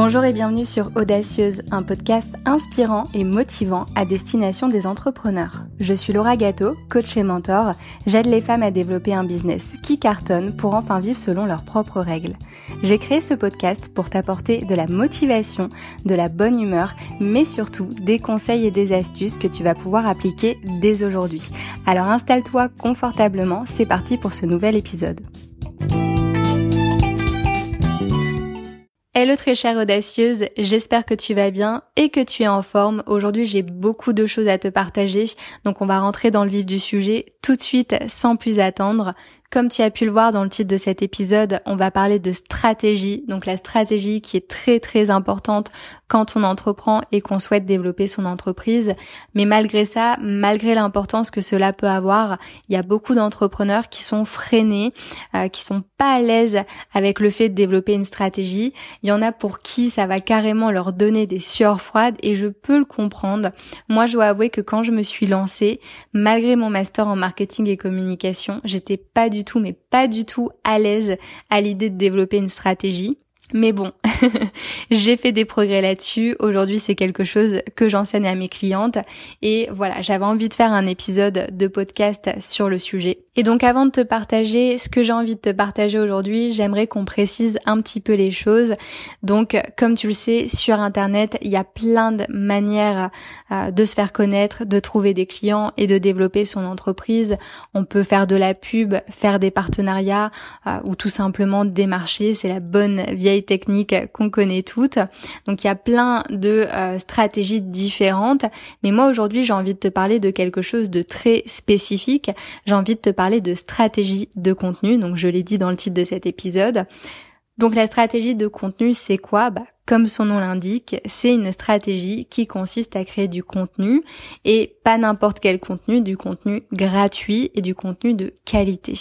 Bonjour et bienvenue sur Audacieuse, un podcast inspirant et motivant à destination des entrepreneurs. Je suis Laura Gâteau, coach et mentor. J'aide les femmes à développer un business qui cartonne pour enfin vivre selon leurs propres règles. J'ai créé ce podcast pour t'apporter de la motivation, de la bonne humeur, mais surtout des conseils et des astuces que tu vas pouvoir appliquer dès aujourd'hui. Alors installe-toi confortablement, c'est parti pour ce nouvel épisode. Hello très chère audacieuse, j'espère que tu vas bien et que tu es en forme. Aujourd'hui j'ai beaucoup de choses à te partager, donc on va rentrer dans le vif du sujet tout de suite sans plus attendre. Comme tu as pu le voir dans le titre de cet épisode, on va parler de stratégie. Donc la stratégie qui est très très importante quand on entreprend et qu'on souhaite développer son entreprise. Mais malgré ça, malgré l'importance que cela peut avoir, il y a beaucoup d'entrepreneurs qui sont freinés, euh, qui sont pas à l'aise avec le fait de développer une stratégie. Il y en a pour qui ça va carrément leur donner des sueurs froides et je peux le comprendre. Moi, je dois avouer que quand je me suis lancée, malgré mon master en marketing et communication, j'étais pas du du tout, mais pas du tout à l'aise à l'idée de développer une stratégie. Mais bon, j'ai fait des progrès là-dessus. Aujourd'hui, c'est quelque chose que j'enseigne à mes clientes. Et voilà, j'avais envie de faire un épisode de podcast sur le sujet. Et donc, avant de te partager ce que j'ai envie de te partager aujourd'hui, j'aimerais qu'on précise un petit peu les choses. Donc, comme tu le sais, sur Internet, il y a plein de manières euh, de se faire connaître, de trouver des clients et de développer son entreprise. On peut faire de la pub, faire des partenariats euh, ou tout simplement démarcher. C'est la bonne vieille techniques qu'on connaît toutes. Donc il y a plein de euh, stratégies différentes. Mais moi aujourd'hui j'ai envie de te parler de quelque chose de très spécifique. J'ai envie de te parler de stratégie de contenu. Donc je l'ai dit dans le titre de cet épisode. Donc la stratégie de contenu, c'est quoi? Bah, Comme son nom l'indique, c'est une stratégie qui consiste à créer du contenu et pas n'importe quel contenu, du contenu gratuit et du contenu de qualité.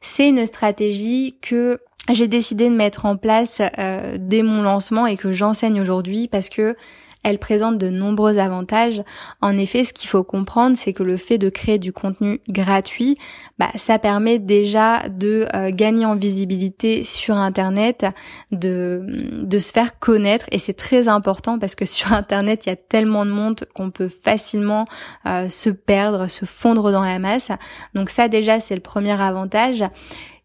C'est une stratégie que j'ai décidé de mettre en place euh, dès mon lancement et que j'enseigne aujourd'hui parce que elle présente de nombreux avantages. En effet, ce qu'il faut comprendre, c'est que le fait de créer du contenu gratuit, bah, ça permet déjà de euh, gagner en visibilité sur Internet, de, de se faire connaître. Et c'est très important parce que sur Internet, il y a tellement de monde qu'on peut facilement euh, se perdre, se fondre dans la masse. Donc ça déjà, c'est le premier avantage.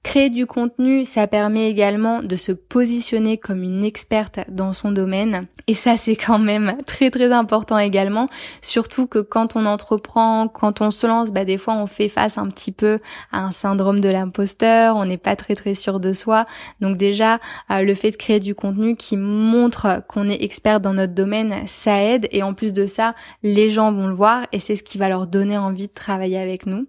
Créer du contenu, ça permet également de se positionner comme une experte dans son domaine. Et ça, c'est quand même très très important également. Surtout que quand on entreprend, quand on se lance, bah, des fois on fait face un petit peu à un syndrome de l'imposteur, on n'est pas très très sûr de soi. Donc déjà, euh, le fait de créer du contenu qui montre qu'on est expert dans notre domaine, ça aide. Et en plus de ça, les gens vont le voir et c'est ce qui va leur donner envie de travailler avec nous.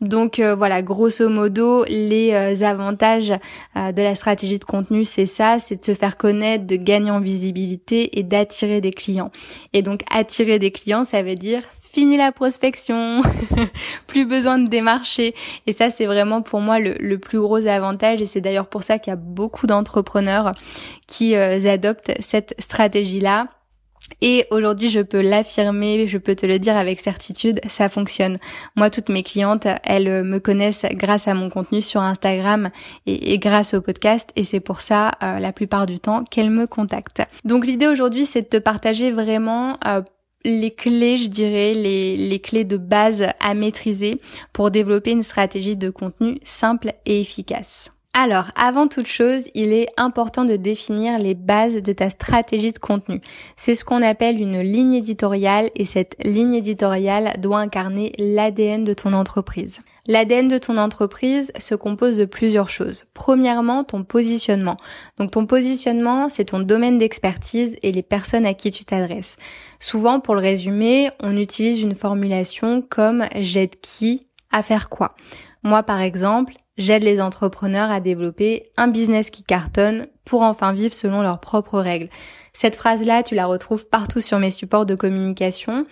Donc euh, voilà, grosso modo, les euh, avantages euh, de la stratégie de contenu, c'est ça, c'est de se faire connaître, de gagner en visibilité et d'attirer des clients. Et donc attirer des clients, ça veut dire fini la prospection, plus besoin de démarcher. Et ça, c'est vraiment pour moi le, plus gros avantage. Et c'est d'ailleurs pour ça qu'il y a beaucoup d'entrepreneurs qui euh, adoptent cette stratégie-là et aujourd'hui, je peux l'affirmer, je peux te le dire avec certitude, ça fonctionne. Moi, toutes mes clientes, elles euh, me connaissent grâce à mon contenu sur Instagram et, grâce au podcast. Et c'est pour ça, euh, la plupart du temps, qu'elles me contactent. Donc l'idée aujourd'hui, c'est de te partager vraiment euh, les clés, je dirais, les, les clés de base à maîtriser pour développer une stratégie de contenu simple et efficace. Alors, avant toute chose, il est important de définir les bases de ta stratégie de contenu. C'est ce qu'on appelle une ligne éditoriale et cette ligne éditoriale doit incarner l'ADN de ton entreprise. L'ADN de ton entreprise se compose de plusieurs choses. Premièrement, ton positionnement. Donc ton positionnement, c'est ton domaine d'expertise et les personnes à qui tu t'adresses. Souvent, pour le résumer, on utilise une formulation comme j'aide qui à faire quoi? Moi, par exemple, J'aide les entrepreneurs à développer un business qui cartonne pour enfin vivre selon leurs propres règles. Cette phrase-là, tu la retrouves partout sur mes supports de communication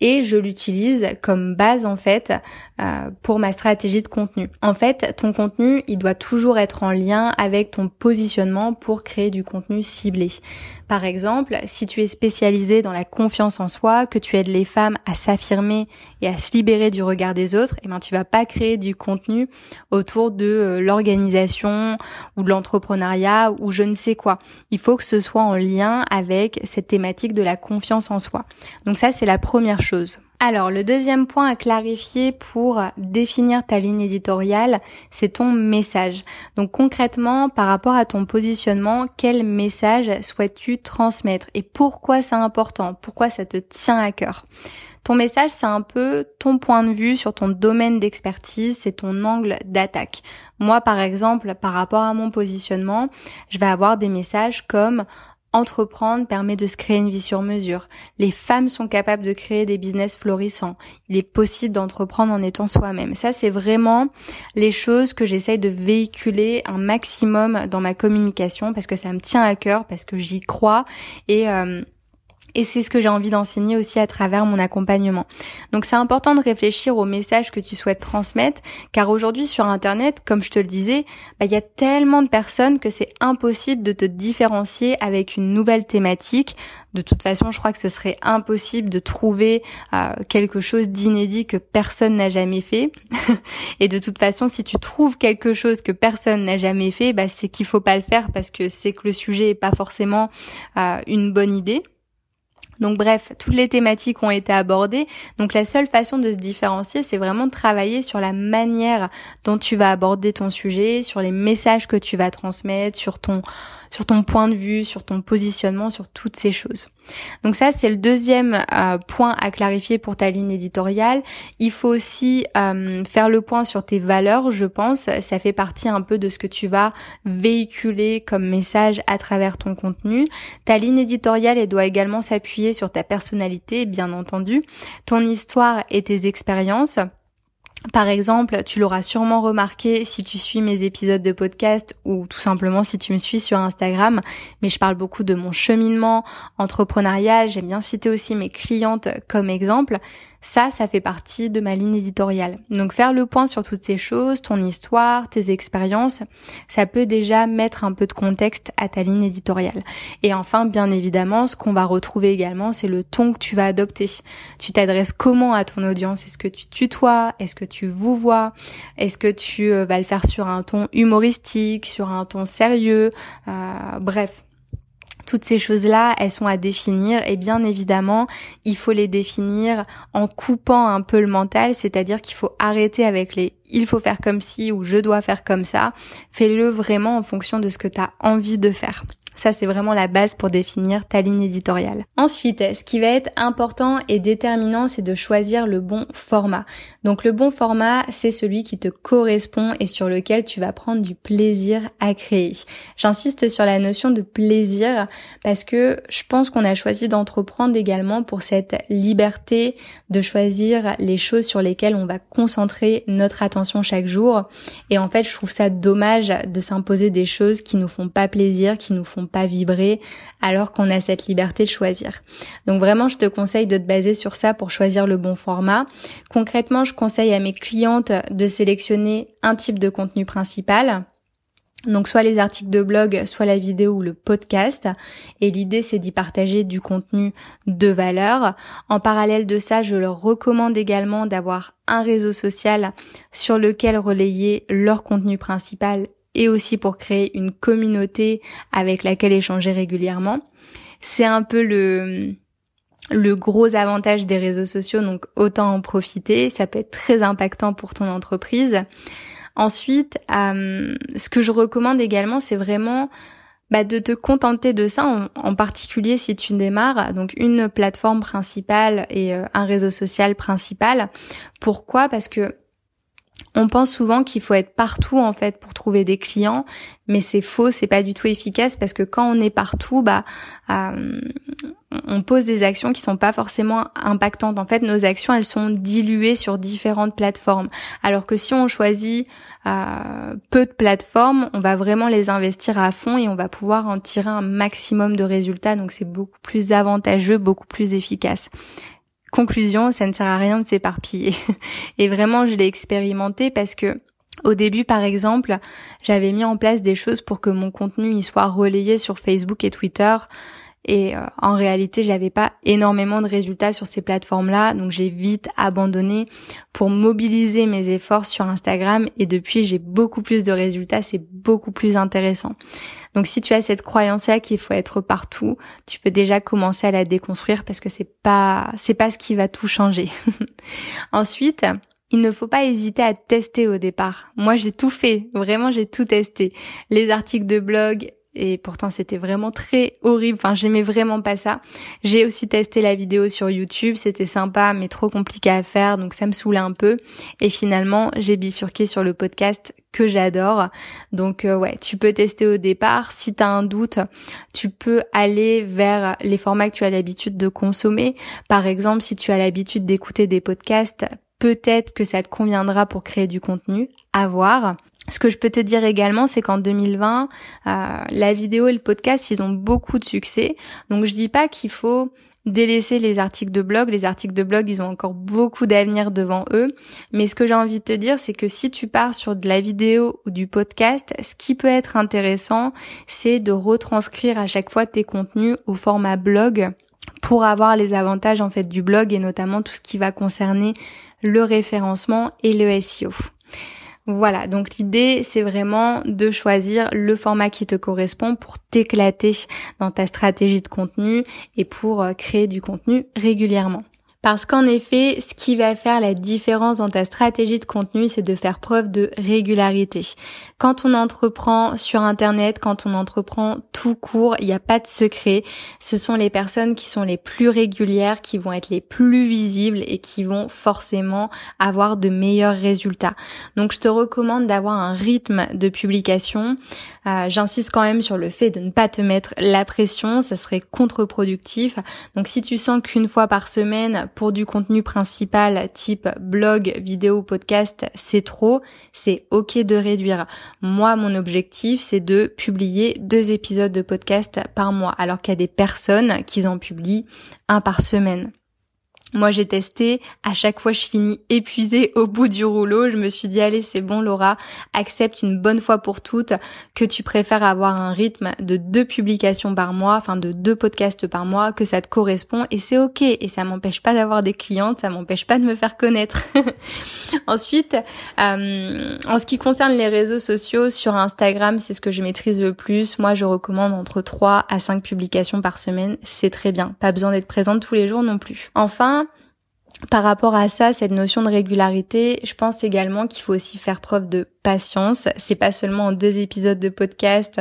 et je l'utilise comme base en fait euh, pour ma stratégie de contenu. En fait, ton contenu, il doit toujours être en lien avec ton positionnement pour créer du contenu ciblé. Par exemple, si tu es spécialisé dans la confiance en soi, que tu aides les femmes à s'affirmer et à se libérer du regard des autres, eh ben tu vas pas créer du contenu autour de euh, l'organisation ou de l'entrepreneuriat ou je ne sais quoi. Il faut que ce soit en lien avec cette thématique de la confiance en soi. Donc ça, c'est la première chose. Alors, le deuxième point à clarifier pour définir ta ligne éditoriale, c'est ton message. Donc concrètement, par rapport à ton positionnement, quel message souhaites-tu transmettre et pourquoi c'est important? Pourquoi ça te tient à cœur? Ton message, c'est un peu ton point de vue sur ton domaine d'expertise, c'est ton angle d'attaque. Moi, par exemple, par rapport à mon positionnement, je vais avoir des messages comme Entreprendre permet de se créer une vie sur mesure. Les femmes sont capables de créer des business florissants. Il est possible d'entreprendre en étant soi-même. Ça, c'est vraiment les choses que j'essaye de véhiculer un maximum dans ma communication parce que ça me tient à cœur, parce que j'y crois et euh, et c'est ce que j'ai envie d'enseigner aussi à travers mon accompagnement. Donc c'est important de réfléchir au message que tu souhaites transmettre, car aujourd'hui sur Internet, comme je te le disais, bah, il y a tellement de personnes que c'est impossible de te différencier avec une nouvelle thématique. De toute façon, je crois que ce serait impossible de trouver euh, quelque chose d'inédit que personne n'a jamais fait. Et de toute façon, si tu trouves quelque chose que personne n'a jamais fait, bah, c'est qu'il faut pas le faire parce que c'est que le sujet est pas forcément euh, une bonne idée. Donc bref, toutes les thématiques ont été abordées. Donc la seule façon de se différencier, c'est vraiment de travailler sur la manière dont tu vas aborder ton sujet, sur les messages que tu vas transmettre, sur ton sur ton point de vue, sur ton positionnement, sur toutes ces choses. Donc ça, c'est le deuxième euh, point à clarifier pour ta ligne éditoriale. Il faut aussi euh, faire le point sur tes valeurs, je pense. Ça fait partie un peu de ce que tu vas véhiculer comme message à travers ton contenu. Ta ligne éditoriale, elle doit également s'appuyer sur ta personnalité, bien entendu, ton histoire et tes expériences. Par exemple, tu l'auras sûrement remarqué si tu suis mes épisodes de podcast ou tout simplement si tu me suis sur Instagram, mais je parle beaucoup de mon cheminement entrepreneurial, j'aime bien citer aussi mes clientes comme exemple. Ça, ça fait partie de ma ligne éditoriale. Donc faire le point sur toutes ces choses, ton histoire, tes expériences, ça peut déjà mettre un peu de contexte à ta ligne éditoriale. Et enfin, bien évidemment, ce qu'on va retrouver également, c'est le ton que tu vas adopter. Tu t'adresses comment à ton audience? Est-ce que tu tutoies? Est-ce que tu vous vois? Est-ce que tu euh, vas le faire sur un ton humoristique, sur un ton sérieux? Euh, Bref, toutes ces choses-là, elles sont à définir. Et bien évidemment, il faut les définir en coupant un peu le mental, c'est-à-dire qu'il faut arrêter avec les il faut faire comme si ou je dois faire comme ça. Fais-le vraiment en fonction de ce que tu as envie de faire. Ça, c'est vraiment la base pour définir ta ligne éditoriale. Ensuite, ce qui va être important et déterminant, c'est de choisir le bon format. Donc le bon format, c'est celui qui te correspond et sur lequel tu vas prendre du plaisir à créer. J'insiste sur la notion de plaisir parce que je pense qu'on a choisi d'entreprendre également pour cette liberté de choisir les choses sur lesquelles on va concentrer notre attention chaque jour. Et en fait, je trouve ça dommage de s'imposer des choses qui nous font pas plaisir, qui nous font pas vibrer alors qu'on a cette liberté de choisir. Donc vraiment, je te conseille de te baser sur ça pour choisir le bon format. Concrètement, je conseille à mes clientes de sélectionner un type de contenu principal. Donc soit les articles de blog, soit la vidéo ou le podcast. Et l'idée c'est d'y partager du contenu de valeur. En parallèle de ça, je leur recommande également d'avoir un réseau social sur lequel relayer leur contenu principal et aussi pour créer une communauté avec laquelle échanger régulièrement. C'est un peu le gros avantage des réseaux sociaux, donc autant en profiter. Ça peut être très impactant pour ton entreprise. Ensuite, euh, ce que je recommande également, c'est vraiment bah, de te contenter de ça, en, particulier si tu démarres, donc une plateforme principale et euh, un réseau social principal. Pourquoi? Parce que on pense souvent qu'il faut être partout en fait pour trouver des clients, mais c'est faux, c'est pas du tout efficace parce que quand on est partout, bah euh, on pose des actions qui sont pas forcément impactantes. En fait, nos actions elles sont diluées sur différentes plateformes, alors que si on choisit euh, peu de plateformes, on va vraiment les investir à fond et on va pouvoir en tirer un maximum de résultats. Donc c'est beaucoup plus avantageux, beaucoup plus efficace. Conclusion, ça ne sert à rien de s'éparpiller. Et vraiment, je l'ai expérimenté parce que au début, par exemple, j'avais mis en place des choses pour que mon contenu y soit relayé sur Facebook et Twitter. Et euh, en réalité, j'avais pas énormément de résultats sur ces plateformes-là, donc j'ai vite abandonné pour mobiliser mes efforts sur Instagram. Et depuis, j'ai beaucoup plus de résultats, c'est beaucoup plus intéressant. Donc si tu as cette croyance-là qu'il faut être partout, tu peux déjà commencer à la déconstruire parce que c'est pas c'est pas ce qui va tout changer. Ensuite, il ne faut pas hésiter à tester au départ. Moi, j'ai tout fait. Vraiment, j'ai tout testé. Les articles de blog, et pourtant c'était vraiment très horrible. Enfin, j'aimais vraiment pas ça. J'ai aussi testé la vidéo sur YouTube, c'était sympa mais trop compliqué à faire, donc ça me saoulait un peu. Et finalement, j'ai bifurqué sur le podcast que j'adore. Donc euh, ouais, tu peux tester au départ. Si tu as un doute, tu peux aller vers les formats que tu as l'habitude de consommer. Par exemple, si tu as l'habitude d'écouter des podcasts, peut-être que ça te conviendra pour créer du contenu. À voir. Ce que je peux te dire également, c'est qu'en 2020, euh, la vidéo et le podcast, ils ont beaucoup de succès. Donc je dis pas qu'il faut délaisser les articles de blog. Les articles de blog, ils ont encore beaucoup d'avenir devant eux. Mais ce que j'ai envie de te dire, c'est que si tu pars sur de la vidéo ou du podcast, ce qui peut être intéressant, c'est de retranscrire à chaque fois tes contenus au format blog pour avoir les avantages en fait du blog et notamment tout ce qui va concerner le référencement et le SEO. Voilà, donc l'idée c'est vraiment de choisir le format qui te correspond pour t'éclater dans ta stratégie de contenu et pour euh, créer du contenu régulièrement. Parce qu'en effet, ce qui va faire la différence dans ta stratégie de contenu, c'est de faire preuve de régularité. Quand on entreprend sur Internet, quand on entreprend tout court, il n'y a pas de secret. Ce sont les personnes qui sont les plus régulières, qui vont être les plus visibles et qui vont forcément avoir de meilleurs résultats. Donc je te recommande d'avoir un rythme de publication. Euh, j'insiste quand même sur le fait de ne pas te mettre la pression, ça serait contre-productif. Donc si tu sens qu'une fois par semaine, pour du contenu principal type blog, vidéo, podcast, c'est trop, c'est ok de réduire. Moi, mon objectif, c'est de publier deux épisodes de podcast par mois, alors qu'il y a des personnes qui en publient un par semaine. Moi, j'ai testé. À chaque fois, je finis épuisée au bout du rouleau. Je me suis dit, allez, c'est bon, Laura, accepte une bonne fois pour toutes que tu préfères avoir un rythme de deux publications par mois, enfin de deux podcasts par mois, que ça te correspond et c'est ok. Et ça m'empêche pas d'avoir des clientes, ça m'empêche pas de me faire connaître. Ensuite, euh, en ce qui concerne les réseaux sociaux, sur Instagram, c'est ce que je maîtrise le plus. Moi, je recommande entre 3 à 5 publications par semaine. C'est très bien. Pas besoin d'être présente tous les jours non plus. Enfin, par rapport à ça, cette notion de régularité, je pense également qu'il faut aussi faire preuve de patience. C'est pas seulement en deux épisodes de podcast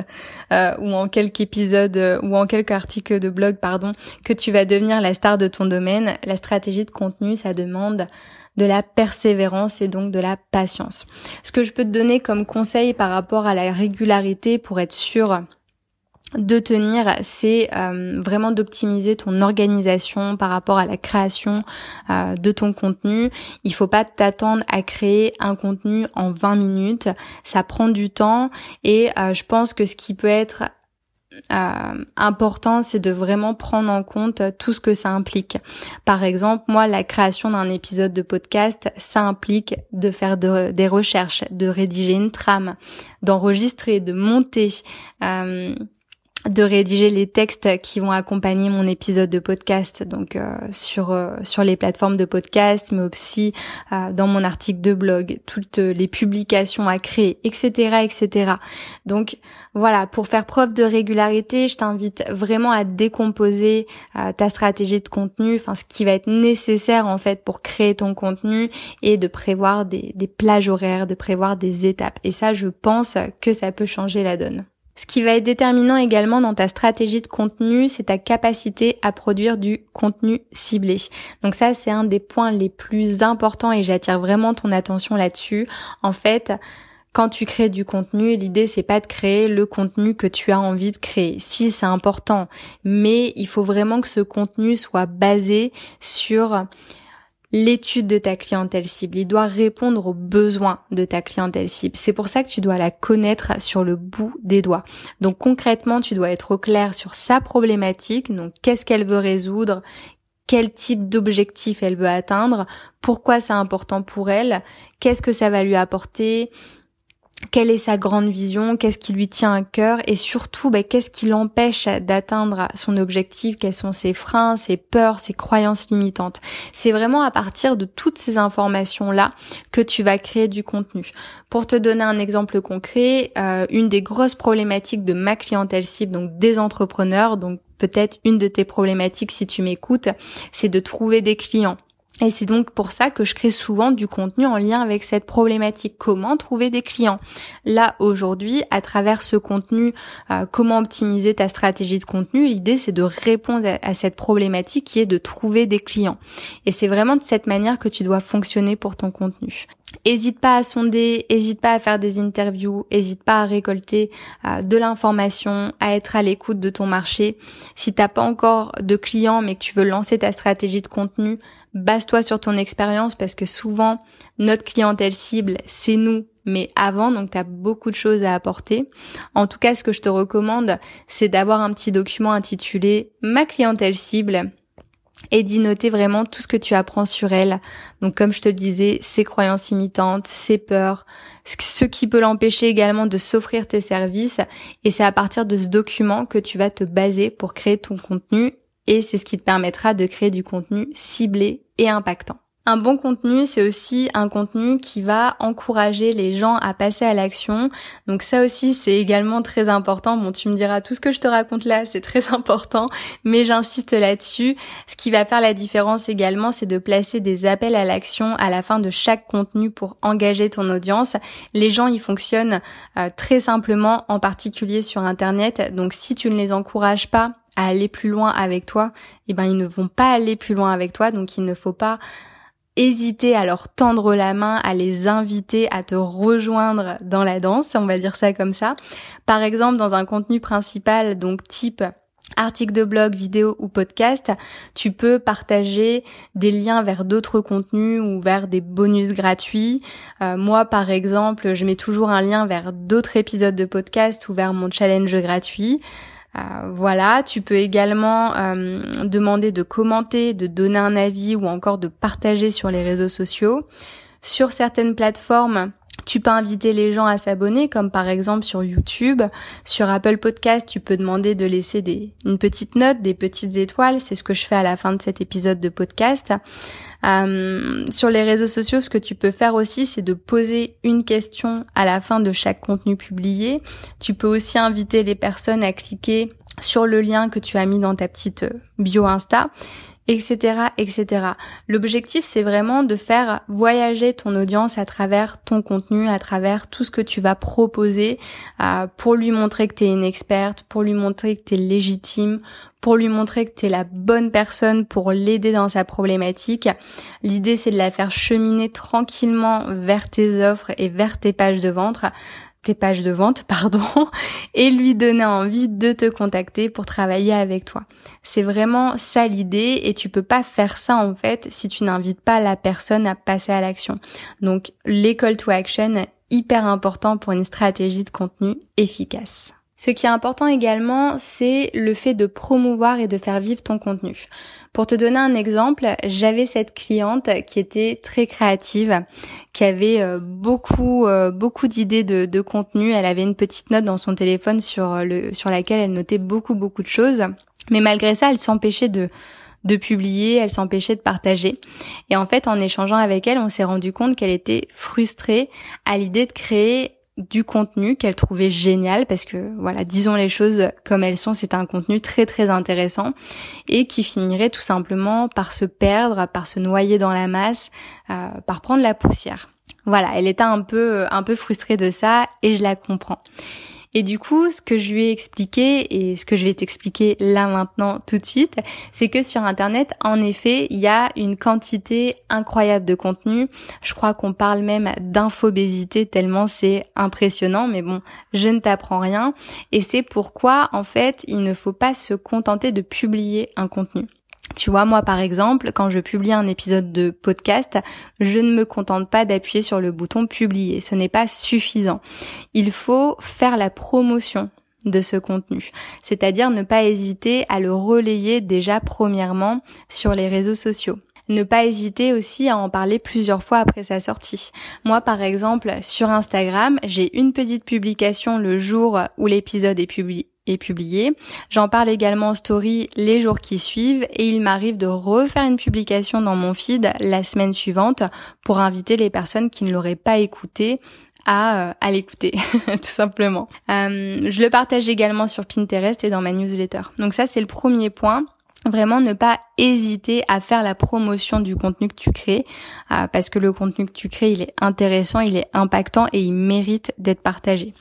euh, ou en quelques épisodes euh, ou en quelques articles de blog, pardon, que tu vas devenir la star de ton domaine. La stratégie de contenu, ça demande de la persévérance et donc de la patience. Ce que je peux te donner comme conseil par rapport à la régularité pour être sûr de tenir, c'est euh, vraiment d'optimiser ton organisation par rapport à la création euh, de ton contenu. Il faut pas t'attendre à créer un contenu en 20 minutes. Ça prend du temps et euh, je pense que ce qui peut être important, c'est de vraiment prendre en compte tout ce que ça implique. Par exemple, moi, la création d'un épisode de podcast, ça implique de faire des recherches, de rédiger une trame, d'enregistrer, de monter de rédiger les textes qui vont accompagner mon épisode de podcast donc euh, sur euh, sur les plateformes de podcast mais aussi euh, dans mon article de blog toutes les publications à créer etc etc donc voilà pour faire preuve de régularité je t'invite vraiment à décomposer ta stratégie de contenu enfin ce qui va être nécessaire en fait pour créer ton contenu et de prévoir des, des plages horaires de prévoir des étapes. Et ça je pense que ça peut changer la donne ce qui va être déterminant également dans ta stratégie de contenu, c'est ta capacité à produire du contenu ciblé. Donc ça, c'est un des points les plus importants et j'attire vraiment ton attention là-dessus. En fait, quand tu crées du contenu, l'idée c'est pas de créer le contenu que tu as envie de créer. Si c'est important, mais il faut vraiment que ce contenu soit basé sur l'étude de ta clientèle cible. Il doit répondre aux besoins de ta clientèle cible. C'est pour ça que tu dois la connaître sur le bout des doigts. Donc concrètement, tu dois être au clair sur sa problématique. Donc qu'est-ce qu'elle veut résoudre? Quel type d'objectif elle veut atteindre, pourquoi c'est important pour elle, qu'est-ce que ça va lui apporter, quelle est sa grande vision, qu'est-ce qui lui tient à cœur et surtout bah, qu'est-ce qui l'empêche d'atteindre son objectif, quels sont ses freins, ses peurs, ses croyances limitantes. C'est vraiment à partir de toutes ces informations-là que tu vas créer du contenu. Pour te donner un exemple concret, euh, une des grosses problématiques de ma clientèle cible, donc des entrepreneurs, donc peut-être une de tes problématiques si tu m'écoutes, c'est de trouver des clients. Et c'est donc pour ça que je crée souvent du contenu en lien avec cette problématique. Comment trouver des clients? Là, aujourd'hui, à travers ce contenu, euh, comment optimiser ta stratégie de contenu, l'idée c'est de répondre à, cette problématique qui est de trouver des clients. Et c'est vraiment de cette manière que tu dois fonctionner pour ton contenu. Hésite pas à sonder, hésite pas à faire des interviews, hésite pas à récolter euh, de l'information, à être à l'écoute de ton marché. Si t'as pas encore de clients mais que tu veux lancer ta stratégie de contenu, base-toi sur ton expérience parce que souvent notre clientèle cible c'est nous mais avant donc tu beaucoup de choses à apporter. En tout cas, ce que je te recommande, c'est d'avoir un petit document intitulé Ma clientèle cible et d'y noter vraiment tout ce que tu apprends sur elle. Donc comme je te le disais, ses croyances imitantes, ses peurs, ce qui peut l'empêcher également de s'offrir tes services. Et c'est à partir de ce document que tu vas te baser pour créer ton contenu et c'est ce qui te permettra de créer du contenu ciblé et impactant. Un bon contenu, c'est aussi un contenu qui va encourager les gens à passer à l'action. Donc ça aussi, c'est également très important. Bon, tu me diras, tout ce que je te raconte là, c'est très important, mais j'insiste là-dessus. Ce qui va faire la différence également, c'est de placer des appels à l'action à la fin de chaque contenu pour engager ton audience. Les gens, ils fonctionnent euh, très simplement, en particulier sur Internet. Donc si tu ne les encourages pas à aller plus loin avec toi, eh ben ils ne vont pas aller plus loin avec toi. Donc il ne faut pas hésiter à leur tendre la main, à les inviter à te rejoindre dans la danse, on va dire ça comme ça. Par exemple, dans un contenu principal, donc type article de blog, vidéo ou podcast, tu peux partager des liens vers d'autres contenus ou vers des bonus gratuits. Euh, moi, par exemple, je mets toujours un lien vers d'autres épisodes de podcast ou vers mon challenge gratuit. Euh, voilà, tu peux également euh, demander de commenter, de donner un avis ou encore de partager sur les réseaux sociaux. Sur certaines plateformes, tu peux inviter les gens à s'abonner, comme par exemple sur YouTube. Sur Apple Podcast, tu peux demander de laisser des, une petite note, des petites étoiles. C'est ce que je fais à la fin de cet épisode de podcast. Euh, sur les réseaux sociaux, ce que tu peux faire aussi, c'est de poser une question à la fin de chaque contenu publié. Tu peux aussi inviter les personnes à cliquer sur le lien que tu as mis dans ta petite bio Insta etc., etc. L'objectif, c'est vraiment de faire voyager ton audience à travers ton contenu, à travers tout ce que tu vas proposer, euh, pour lui montrer que tu es une experte, pour lui montrer que tu es légitime, pour lui montrer que tu es la bonne personne pour l'aider dans sa problématique. L'idée, c'est de la faire cheminer tranquillement vers tes offres et vers tes pages de vente pages de vente, pardon, et lui donner envie de te contacter pour travailler avec toi. C'est vraiment ça l'idée et tu peux pas faire ça en fait si tu n'invites pas la personne à passer à l'action. Donc l'école to action hyper important pour une stratégie de contenu efficace. Ce qui est important également, c'est le fait de promouvoir et de faire vivre ton contenu. Pour te donner un exemple, j'avais cette cliente qui était très créative, qui avait euh, beaucoup euh, beaucoup d'idées de, contenu. Elle avait une petite note dans son téléphone sur le sur laquelle elle notait beaucoup beaucoup de choses. Mais malgré ça, elle s'empêchait de de publier, elle s'empêchait de partager. Et en fait, en échangeant avec elle, on s'est rendu compte qu'elle était frustrée à l'idée de créer du contenu qu'elle trouvait génial parce que voilà, disons les choses comme elles sont, c'est un contenu très très intéressant et qui finirait tout simplement par se perdre, par se noyer dans la masse, euh, par prendre la poussière. Voilà, elle était un peu un peu frustrée de ça et je la comprends. Et du coup, ce que je lui ai expliqué et ce que je vais t'expliquer là maintenant tout de suite, c'est que sur Internet, en effet, il y a une quantité incroyable de contenu. Je crois qu'on parle même d'infobésité tellement c'est impressionnant, mais bon, je ne t'apprends rien. Et c'est pourquoi, en fait, il ne faut pas se contenter de publier un contenu. Tu vois, moi par exemple, quand je publie un épisode de podcast, je ne me contente pas d'appuyer sur le bouton publier. Ce n'est pas suffisant. Il faut faire la promotion de ce contenu. C'est-à-dire ne pas hésiter à le relayer déjà premièrement sur les réseaux sociaux. ne pas hésiter aussi à en parler plusieurs fois après sa sortie. Moi, par exemple, sur Instagram, j'ai une petite publication le jour où l'épisode est publié est publié. J'en parle également en story les jours qui suivent et il m'arrive de refaire une publication dans mon feed la semaine suivante pour inviter les personnes qui ne l'auraient pas écouté à, euh, l'écouter, tout simplement. Euh, je le partage également sur Pinterest et dans ma newsletter. Donc ça, c'est le premier point vraiment ne pas hésiter à faire la promotion du contenu que tu crées euh, parce que le contenu que tu crées il est intéressant, il est impactant et il mérite d'être partagé.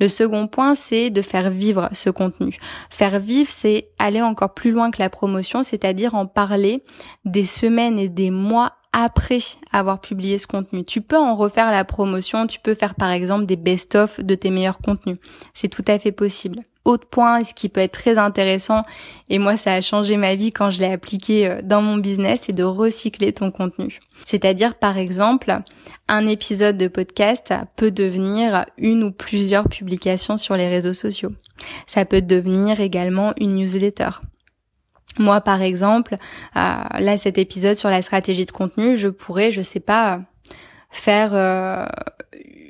Le second point c'est de faire vivre ce contenu. Faire vivre c'est aller encore plus loin que la promotion, c'est-à-dire en parler des semaines et des mois après avoir publié ce contenu. Tu peux en refaire la promotion, tu peux faire par exemple des best-of de tes meilleurs contenus. C'est tout à fait possible. Autre point, ce qui peut être très intéressant, et moi ça a changé ma vie quand je l'ai appliqué euh, dans mon business, c'est de recycler ton contenu. C'est-à-dire par exemple, un épisode de podcast peut devenir une ou plusieurs publications sur les réseaux sociaux. Ça peut devenir également une newsletter. Moi, par exemple, euh, là, cet épisode sur la stratégie de contenu, je pourrais, je sais pas, faire euh,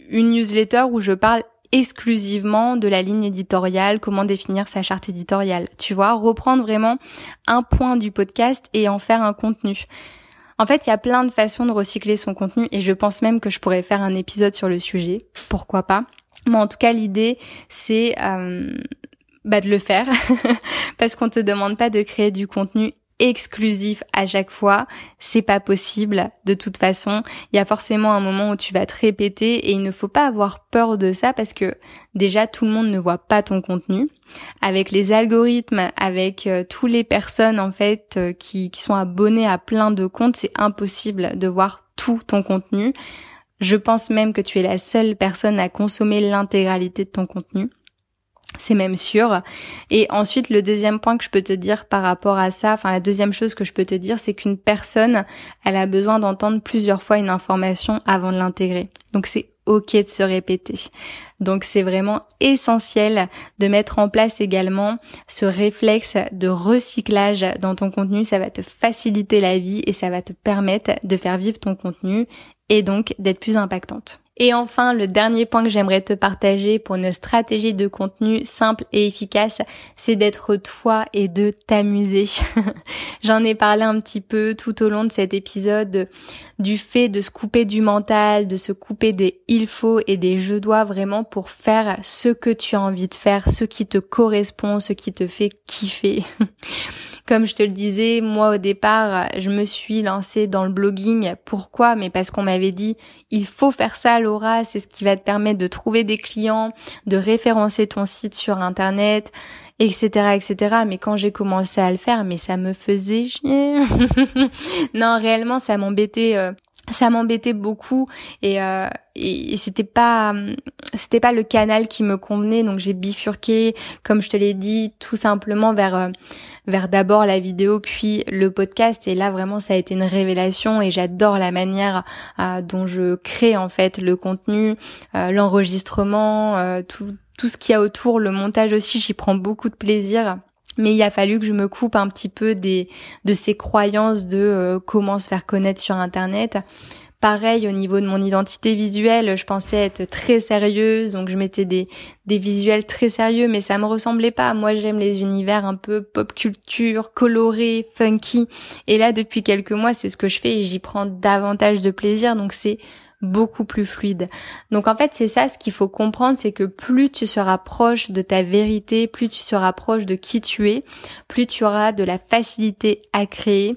une newsletter où je parle exclusivement de la ligne éditoriale, comment définir sa charte éditoriale. Tu vois, reprendre vraiment un point du podcast et en faire un contenu. En fait, il y a plein de façons de recycler son contenu et je pense même que je pourrais faire un épisode sur le sujet. Pourquoi pas? Mais en tout cas, l'idée, c'est euh, bah, de le faire parce qu'on te demande pas de créer du contenu exclusif à chaque fois, c'est pas possible de toute façon. Il y a forcément un moment où tu vas te répéter et il ne faut pas avoir peur de ça parce que déjà tout le monde ne voit pas ton contenu. Avec les algorithmes, avec euh, toutes les personnes en fait euh, qui, qui sont abonnées à plein de comptes, c'est impossible de voir tout ton contenu. Je pense même que tu es la seule personne à consommer l'intégralité de ton contenu. C'est même sûr. Et ensuite, le deuxième point que je peux te dire par rapport à ça, enfin la deuxième chose que je peux te dire, c'est qu'une personne, elle a besoin d'entendre plusieurs fois une information avant de l'intégrer. Donc c'est ok de se répéter. Donc c'est vraiment essentiel de mettre en place également ce réflexe de recyclage dans ton contenu. Ça va te faciliter la vie et ça va te permettre de faire vivre ton contenu et donc d'être plus impactante. Et enfin, le dernier point que j'aimerais te partager pour une stratégie de contenu simple et efficace, c'est d'être toi et de t'amuser. J'en ai parlé un petit peu tout au long de cet épisode du fait de se couper du mental, de se couper des il faut et des je dois vraiment pour faire ce que tu as envie de faire, ce qui te correspond, ce qui te fait kiffer. Comme je te le disais, moi au départ, je me suis lancée dans le blogging. Pourquoi? Mais parce qu'on m'avait dit, il faut faire ça Laura, c'est ce qui va te permettre de trouver des clients, de référencer ton site sur Internet, etc., etc. Mais quand j'ai commencé à le faire, mais ça me faisait chier. non, réellement, ça m'embêtait. Euh, ça m'embêtait beaucoup et, euh, et, c'était pas c'était pas le canal qui me convenait. Donc j'ai bifurqué comme je te l'ai dit tout simplement vers euh, vers d'abord la vidéo puis le podcast. Et là vraiment ça a été une révélation et j'adore la manière euh, dont je crée en fait le contenu euh, l'enregistrement tout tout ce qu'il y a autour le montage aussi. J'y prends beaucoup de plaisir mais il a fallu que je me coupe un petit peu des de ces croyances de euh, comment se faire connaître sur internet. Pareil au niveau de mon identité visuelle, je pensais être très sérieuse, donc je mettais des des visuels très sérieux, mais ça me ressemblait pas. Moi, j'aime les univers un peu pop culture, colorés, funky. Et là, depuis quelques mois, c'est ce que je fais et j'y prends davantage de plaisir. Donc c'est beaucoup plus fluide. Donc en fait, c'est ça ce qu'il faut comprendre, c'est que plus tu seras proche de ta vérité, plus tu seras proche de qui tu es, plus tu auras de la facilité à créer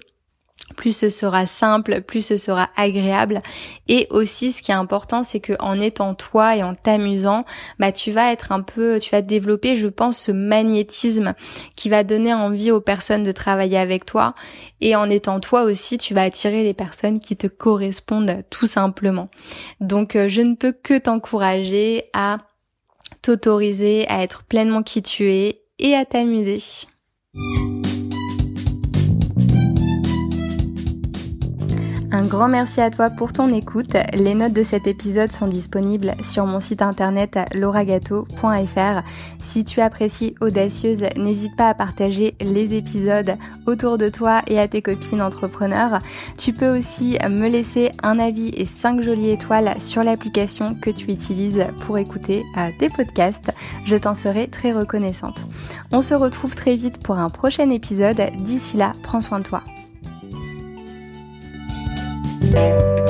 plus ce sera simple, plus ce sera agréable. Et aussi, ce qui est important, c'est que en étant toi et en t'amusant, bah tu vas être un peu, tu vas développer, je pense, ce magnétisme qui va donner envie aux personnes de travailler avec toi. Et en étant toi aussi, tu vas attirer les personnes qui te correspondent tout simplement. Donc, euh, je ne peux que t'encourager à t'autoriser à être pleinement qui tu es et à t'amuser. Un grand merci à toi pour ton écoute. Les notes de cet épisode sont disponibles sur mon site internet lauragato.fr. Si tu apprécies Audacieuse, n'hésite pas à partager les épisodes autour de toi et à tes copines entrepreneurs. Tu peux aussi me laisser un avis et 5 jolies étoiles sur l'application que tu utilises pour écouter euh, tes podcasts. Je t'en serai très reconnaissante. On se retrouve très vite pour un prochain épisode. D'ici là, prends soin de toi. Thank you.